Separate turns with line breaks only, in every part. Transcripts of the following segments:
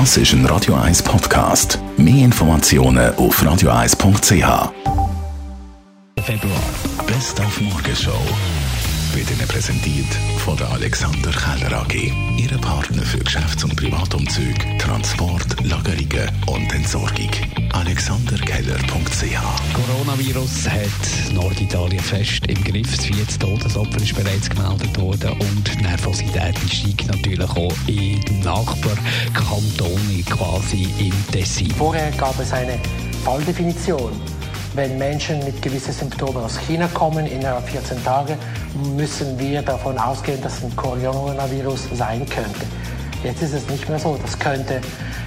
Das ist ein Radio 1 Podcast. Mehr Informationen auf radio1.ch.
Februar.
Best auf Morgenshow wird Ihnen präsentiert von der Alexander Keller AG. Ihre Partner für Geschäfts- und Privatumzug, Transport, Lagerungen und Entsorgung. AlexanderKeller.ch
Coronavirus hat Norditalien fest im Griff. Das vierte Todesopfer ist bereits gemeldet worden und die Nervosität steigt natürlich auch in Nachbarkantone, quasi im Tessin.
Vorher gab es eine Falldefinition. Wenn Menschen mit gewissen Symptomen aus China kommen, innerhalb 14 Tagen, müssen wir davon ausgehen, dass ein Coronavirus sein könnte. Jetzt ist es nicht mehr so. Das könnte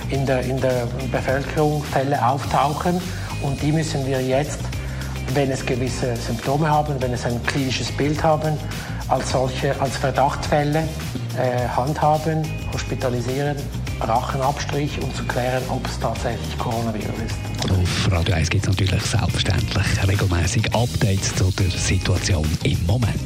in der, in der Bevölkerung Fälle auftauchen und die müssen wir jetzt, wenn es gewisse Symptome haben, wenn es ein klinisches Bild haben, als solche, als Verdachtsfälle äh, handhaben, hospitalisieren, Rachenabstrich, um zu klären, ob es tatsächlich Coronavirus ist.
Auf Radio 1 gibt es natürlich selbstverständlich regelmäßig Updates zu der Situation im Moment.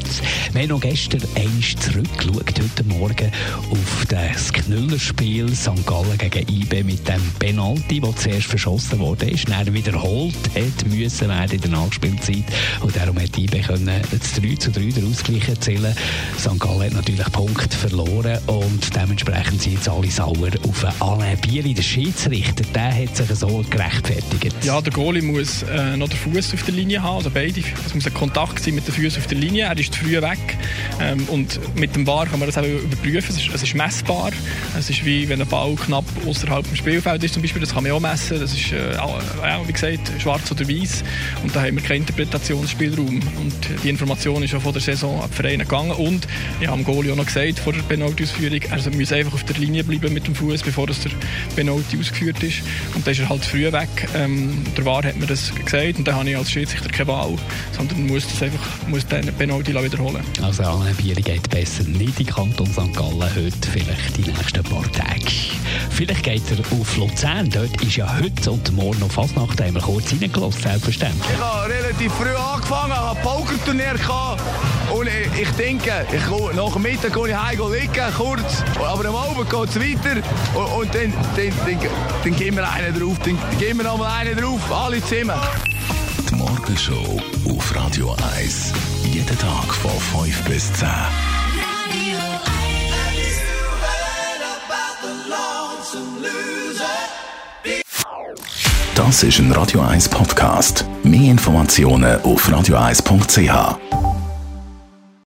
Wir haben noch gestern einmal zurückgeschaut, heute Morgen, auf das Knüllerspiel St. Gallen gegen IB mit dem Penalty, das zuerst verschossen wurde, ist, dann wiederholt hat müssen werden in der Nachspielzeit. Und darum hat IB können das 3 zu 3 den Ausgleich erzielen. St. Gallen hat natürlich Punkt verloren und dementsprechend sind jetzt alle sauer auf Alain Bieri, der Schiedsrichter. Der hat sich so gerechtfertigt.
Ja, der Goalie muss äh, noch den Fuß auf der Linie haben, also beide. Es muss ein Kontakt sein mit den Füßen auf der Linie. Er ist zu früh weg. Ähm, und mit dem VAR kann man das auch überprüfen. Es ist, es ist messbar. Es ist wie wenn ein Ball knapp außerhalb des Spielfelds ist zum Beispiel. Das kann man auch messen. Das ist, äh, ja, wie gesagt, schwarz oder weiß. Und da haben wir keinen Interpretationsspielraum. Und die Information ist auch von der Saison an die Vereine gegangen. Und ich habe dem Goalie auch noch gesagt, vor der Penalty-Ausführung, er muss einfach auf der Linie bleiben mit dem Fuß, bevor das der Penalty ausgeführt ist. Und dann ist er halt früh weg. Ähm, der VAR hat mir das gesagt und dann habe ich als Schiedsrichter keine Wahl, sondern muss das einfach muss den Penalty wiederholen.
Also Alain Bieri geht besser nicht in Kanton St. Gallen heute, vielleicht die nächsten paar Tage. Vielleicht geht er auf Luzern, dort ist ja heute und morgen noch Fasnacht, da haben wir kurz reingelassen, selbstverständlich.
Ich habe relativ früh angefangen, habe ein Pokerturnier gehabt und ich, denke, ich, nach dem Mittag gehe ich heim liegen, kurz, aber am Abend geht es weiter und, und dann, dann, dann, dann gehen wir einen drauf, dann gehen wir nochmal einen drauf, alle zusammen.
Die Morgenshow auf Radio 1. Jeden Tag von 5 bis 10. Das ist ein Radio 1 Podcast. Mehr Informationen auf radio1.ch.